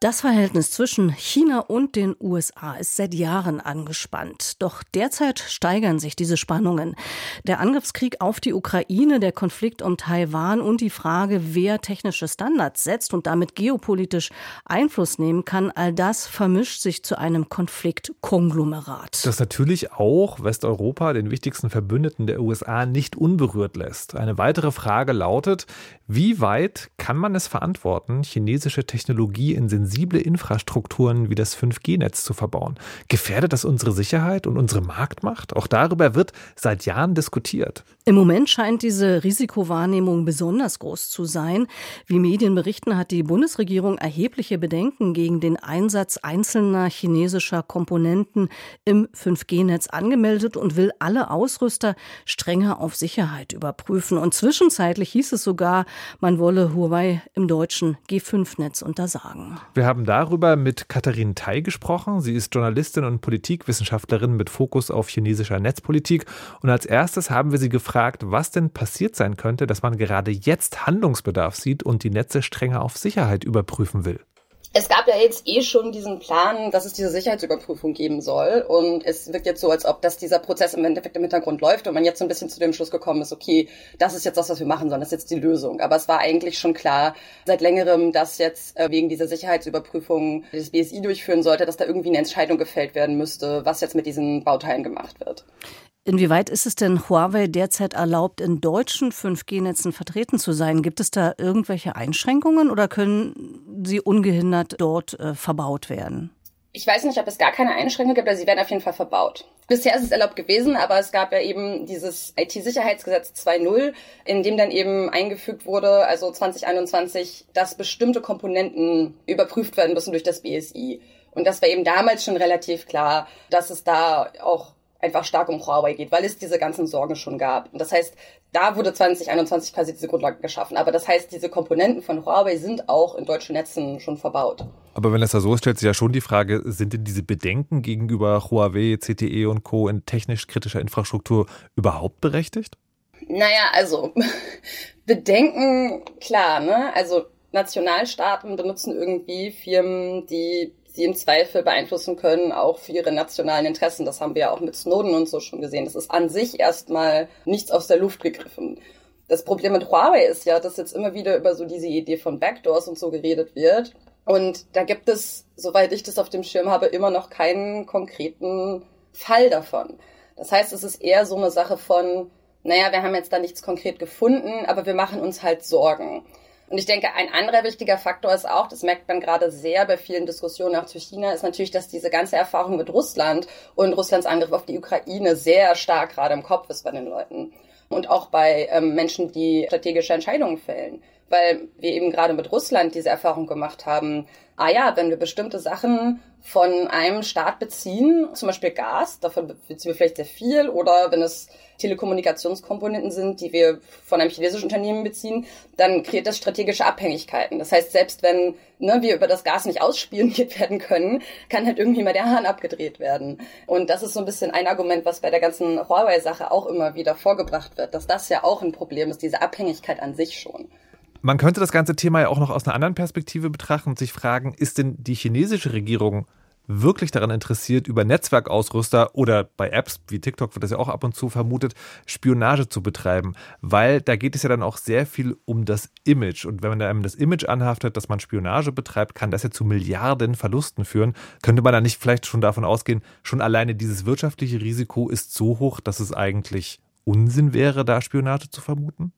das Verhältnis zwischen China und den USA ist seit Jahren angespannt. Doch derzeit steigern sich diese Spannungen. Der Angriffskrieg auf die Ukraine, der Konflikt um Taiwan und die Frage, wer technische Standards setzt und damit geopolitisch Einfluss nehmen kann, all das vermischt sich zu einem Konfliktkonglomerat. Das natürlich auch Westeuropa, den wichtigsten Verbündeten der USA, nicht unberührt lässt. Eine weitere Frage lautet, wie weit kann man es verantworten, chinesische Technologie in sensible Infrastrukturen wie das 5G-Netz zu verbauen. Gefährdet das unsere Sicherheit und unsere Marktmacht? Auch darüber wird seit Jahren diskutiert. Im Moment scheint diese Risikowahrnehmung besonders groß zu sein. Wie Medien berichten, hat die Bundesregierung erhebliche Bedenken gegen den Einsatz einzelner chinesischer Komponenten im 5G-Netz angemeldet und will alle Ausrüster strenger auf Sicherheit überprüfen. Und zwischenzeitlich hieß es sogar, man wolle Huawei im deutschen G5-Netz untersagen. Wir haben darüber mit Katharine Tai gesprochen. Sie ist Journalistin und Politikwissenschaftlerin mit Fokus auf chinesischer Netzpolitik. Und als erstes haben wir sie gefragt, was denn passiert sein könnte, dass man gerade jetzt Handlungsbedarf sieht und die Netze strenger auf Sicherheit überprüfen will. Es gab ja jetzt eh schon diesen Plan, dass es diese Sicherheitsüberprüfung geben soll. Und es wirkt jetzt so, als ob das dieser Prozess im Endeffekt im Hintergrund läuft und man jetzt so ein bisschen zu dem Schluss gekommen ist, okay, das ist jetzt das, was wir machen sollen, das ist jetzt die Lösung. Aber es war eigentlich schon klar seit längerem, dass jetzt äh, wegen dieser Sicherheitsüberprüfung das BSI durchführen sollte, dass da irgendwie eine Entscheidung gefällt werden müsste, was jetzt mit diesen Bauteilen gemacht wird. Inwieweit ist es denn Huawei derzeit erlaubt, in deutschen 5G-Netzen vertreten zu sein? Gibt es da irgendwelche Einschränkungen oder können sie ungehindert dort äh, verbaut werden? Ich weiß nicht, ob es gar keine Einschränkungen gibt, aber sie werden auf jeden Fall verbaut. Bisher ist es erlaubt gewesen, aber es gab ja eben dieses IT-Sicherheitsgesetz 2.0, in dem dann eben eingefügt wurde, also 2021, dass bestimmte Komponenten überprüft werden müssen durch das BSI. Und das war eben damals schon relativ klar, dass es da auch einfach stark um Huawei geht, weil es diese ganzen Sorgen schon gab. Und das heißt, da wurde 2021 quasi diese Grundlage geschaffen. Aber das heißt, diese Komponenten von Huawei sind auch in deutschen Netzen schon verbaut. Aber wenn es da so ist, stellt sich ja schon die Frage, sind denn diese Bedenken gegenüber Huawei, CTE und Co. in technisch kritischer Infrastruktur überhaupt berechtigt? Naja, also Bedenken, klar, ne? Also Nationalstaaten benutzen irgendwie Firmen, die sie im Zweifel beeinflussen können, auch für ihre nationalen Interessen. Das haben wir ja auch mit Snowden und so schon gesehen. Das ist an sich erstmal nichts aus der Luft gegriffen. Das Problem mit Huawei ist ja, dass jetzt immer wieder über so diese Idee von Backdoors und so geredet wird. Und da gibt es, soweit ich das auf dem Schirm habe, immer noch keinen konkreten Fall davon. Das heißt, es ist eher so eine Sache von, naja, wir haben jetzt da nichts konkret gefunden, aber wir machen uns halt Sorgen. Und ich denke, ein anderer wichtiger Faktor ist auch, das merkt man gerade sehr bei vielen Diskussionen auch zu China, ist natürlich, dass diese ganze Erfahrung mit Russland und Russlands Angriff auf die Ukraine sehr stark gerade im Kopf ist bei den Leuten. Und auch bei ähm, Menschen, die strategische Entscheidungen fällen. Weil wir eben gerade mit Russland diese Erfahrung gemacht haben, ah ja, wenn wir bestimmte Sachen von einem Staat beziehen, zum Beispiel Gas, davon beziehen wir vielleicht sehr viel, oder wenn es Telekommunikationskomponenten sind, die wir von einem chinesischen Unternehmen beziehen, dann kreiert das strategische Abhängigkeiten. Das heißt, selbst wenn ne, wir über das Gas nicht ausspioniert werden können, kann halt irgendwie mal der Hahn abgedreht werden. Und das ist so ein bisschen ein Argument, was bei der ganzen Huawei-Sache auch immer wieder vorgebracht wird, dass das ja auch ein Problem ist, diese Abhängigkeit an sich schon. Man könnte das ganze Thema ja auch noch aus einer anderen Perspektive betrachten und sich fragen, ist denn die chinesische Regierung wirklich daran interessiert, über Netzwerkausrüster oder bei Apps wie TikTok wird das ja auch ab und zu vermutet, Spionage zu betreiben, weil da geht es ja dann auch sehr viel um das Image und wenn man einem das Image anhaftet, dass man Spionage betreibt, kann das ja zu Milliarden Verlusten führen. Könnte man da nicht vielleicht schon davon ausgehen, schon alleine dieses wirtschaftliche Risiko ist so hoch, dass es eigentlich Unsinn wäre, da Spionage zu vermuten?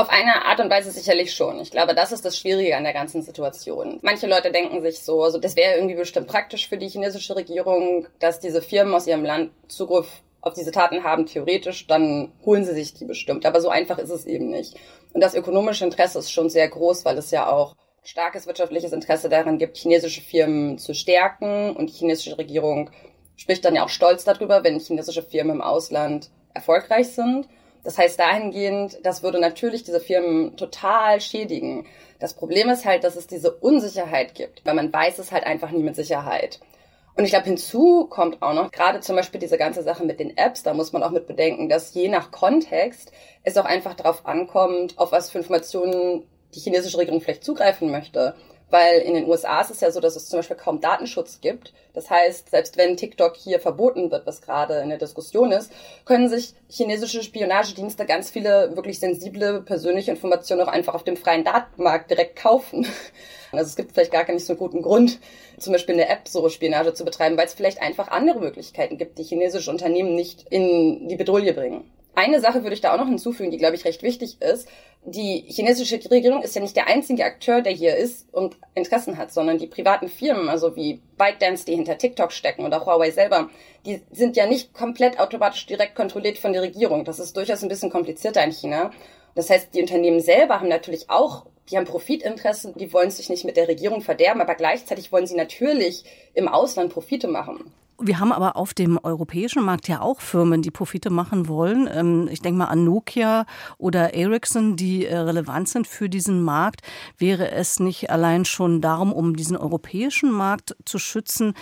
Auf eine Art und Weise sicherlich schon. Ich glaube, das ist das Schwierige an der ganzen Situation. Manche Leute denken sich so, also das wäre irgendwie bestimmt praktisch für die chinesische Regierung, dass diese Firmen aus ihrem Land Zugriff auf diese Taten haben, theoretisch, dann holen sie sich die bestimmt. Aber so einfach ist es eben nicht. Und das ökonomische Interesse ist schon sehr groß, weil es ja auch starkes wirtschaftliches Interesse daran gibt, chinesische Firmen zu stärken. Und die chinesische Regierung spricht dann ja auch stolz darüber, wenn chinesische Firmen im Ausland erfolgreich sind. Das heißt dahingehend, das würde natürlich diese Firmen total schädigen. Das Problem ist halt, dass es diese Unsicherheit gibt, weil man weiß es halt einfach nie mit Sicherheit. Und ich glaube, hinzu kommt auch noch, gerade zum Beispiel diese ganze Sache mit den Apps, da muss man auch mit bedenken, dass je nach Kontext es auch einfach darauf ankommt, auf was für Informationen die chinesische Regierung vielleicht zugreifen möchte. Weil in den USA ist es ja so, dass es zum Beispiel kaum Datenschutz gibt. Das heißt, selbst wenn TikTok hier verboten wird, was gerade in der Diskussion ist, können sich chinesische Spionagedienste ganz viele wirklich sensible persönliche Informationen auch einfach auf dem freien Datenmarkt direkt kaufen. Also es gibt vielleicht gar nicht so einen guten Grund, zum Beispiel eine App so Spionage zu betreiben, weil es vielleicht einfach andere Möglichkeiten gibt, die chinesische Unternehmen nicht in die Bedrohung bringen. Eine Sache würde ich da auch noch hinzufügen, die, glaube ich, recht wichtig ist. Die chinesische Regierung ist ja nicht der einzige Akteur, der hier ist und Interessen hat, sondern die privaten Firmen, also wie ByteDance, die hinter TikTok stecken oder Huawei selber, die sind ja nicht komplett automatisch direkt kontrolliert von der Regierung. Das ist durchaus ein bisschen komplizierter in China. Das heißt, die Unternehmen selber haben natürlich auch, die haben Profitinteressen, die wollen sich nicht mit der Regierung verderben, aber gleichzeitig wollen sie natürlich im Ausland Profite machen. Wir haben aber auf dem europäischen Markt ja auch Firmen, die Profite machen wollen. Ähm, ich denke mal an Nokia oder Ericsson, die äh, relevant sind für diesen Markt. Wäre es nicht allein schon darum, um diesen europäischen Markt zu schützen,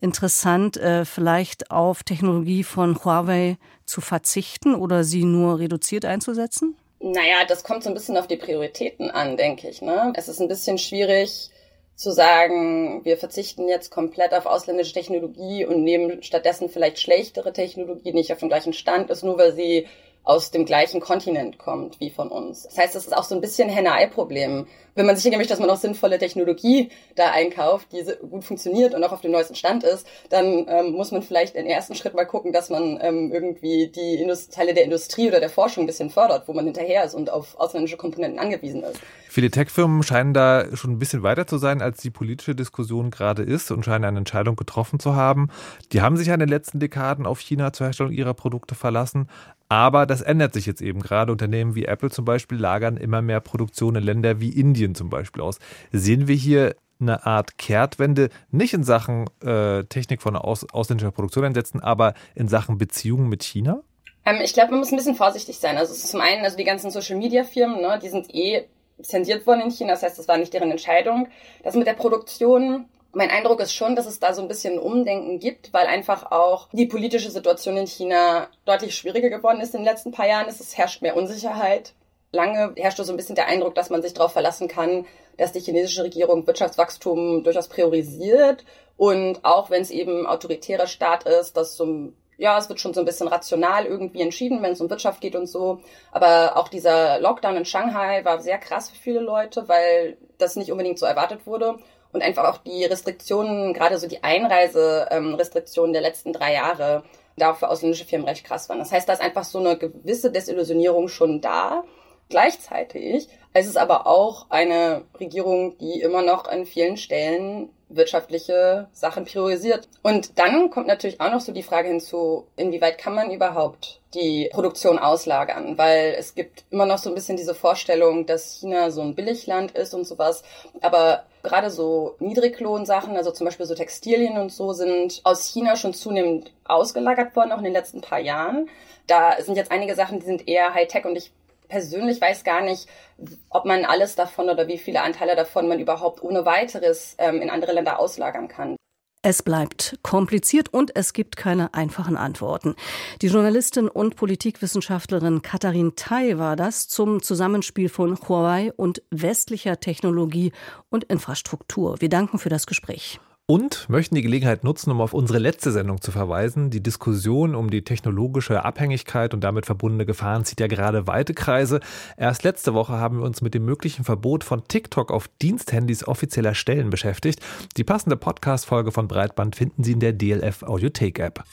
interessant, äh, vielleicht auf Technologie von Huawei zu verzichten oder sie nur reduziert einzusetzen? Naja, das kommt so ein bisschen auf die Prioritäten an, denke ich. Ne? Es ist ein bisschen schwierig, zu sagen, wir verzichten jetzt komplett auf ausländische Technologie und nehmen stattdessen vielleicht schlechtere Technologie, die nicht auf dem gleichen Stand ist, nur weil sie aus dem gleichen Kontinent kommt wie von uns. Das heißt, das ist auch so ein bisschen Henne-Ei-Problem. Wenn man sicher nämlich, dass man auch sinnvolle Technologie da einkauft, die gut funktioniert und auch auf dem neuesten Stand ist, dann ähm, muss man vielleicht im ersten Schritt mal gucken, dass man ähm, irgendwie die Indust Teile der Industrie oder der Forschung ein bisschen fördert, wo man hinterher ist und auf ausländische Komponenten angewiesen ist. Viele Tech-Firmen scheinen da schon ein bisschen weiter zu sein, als die politische Diskussion gerade ist und scheinen eine Entscheidung getroffen zu haben. Die haben sich ja in den letzten Dekaden auf China zur Herstellung ihrer Produkte verlassen. Aber das ändert sich jetzt eben gerade. Unternehmen wie Apple zum Beispiel lagern immer mehr Produktion in Länder wie Indien zum Beispiel aus. Sehen wir hier eine Art Kehrtwende, nicht in Sachen äh, Technik von aus, ausländischer Produktion einsetzen, aber in Sachen Beziehungen mit China? Ähm, ich glaube, man muss ein bisschen vorsichtig sein. Also zum einen, also die ganzen Social-Media-Firmen, ne, die sind eh zensiert worden in China. Das heißt, das war nicht deren Entscheidung. Das mit der Produktion, mein Eindruck ist schon, dass es da so ein bisschen Umdenken gibt, weil einfach auch die politische Situation in China deutlich schwieriger geworden ist in den letzten paar Jahren. Es herrscht mehr Unsicherheit. Lange herrschte so ein bisschen der Eindruck, dass man sich darauf verlassen kann, dass die chinesische Regierung Wirtschaftswachstum durchaus priorisiert. Und auch wenn es eben autoritärer Staat ist, dass so ja, es wird schon so ein bisschen rational irgendwie entschieden, wenn es um Wirtschaft geht und so. Aber auch dieser Lockdown in Shanghai war sehr krass für viele Leute, weil das nicht unbedingt so erwartet wurde. Und einfach auch die Restriktionen, gerade so die Einreiserestriktionen der letzten drei Jahre, da für ausländische Firmen recht krass waren. Das heißt, da ist einfach so eine gewisse Desillusionierung schon da. Gleichzeitig ist es aber auch eine Regierung, die immer noch an vielen Stellen wirtschaftliche Sachen priorisiert. Und dann kommt natürlich auch noch so die Frage hinzu, inwieweit kann man überhaupt die Produktion auslagern? Weil es gibt immer noch so ein bisschen diese Vorstellung, dass China so ein Billigland ist und sowas. Aber gerade so Niedriglohnsachen, also zum Beispiel so Textilien und so, sind aus China schon zunehmend ausgelagert worden, auch in den letzten paar Jahren. Da sind jetzt einige Sachen, die sind eher Hightech und ich persönlich weiß gar nicht, ob man alles davon oder wie viele Anteile davon man überhaupt ohne weiteres ähm, in andere Länder auslagern kann. Es bleibt kompliziert und es gibt keine einfachen Antworten. Die Journalistin und Politikwissenschaftlerin Katharin Tai war das zum Zusammenspiel von Huawei und westlicher Technologie und Infrastruktur. Wir danken für das Gespräch und möchten die Gelegenheit nutzen, um auf unsere letzte Sendung zu verweisen. Die Diskussion um die technologische Abhängigkeit und damit verbundene Gefahren zieht ja gerade weite Kreise. Erst letzte Woche haben wir uns mit dem möglichen Verbot von TikTok auf Diensthandys offizieller Stellen beschäftigt. Die passende Podcast-Folge von Breitband finden Sie in der DLF Audiothek-App.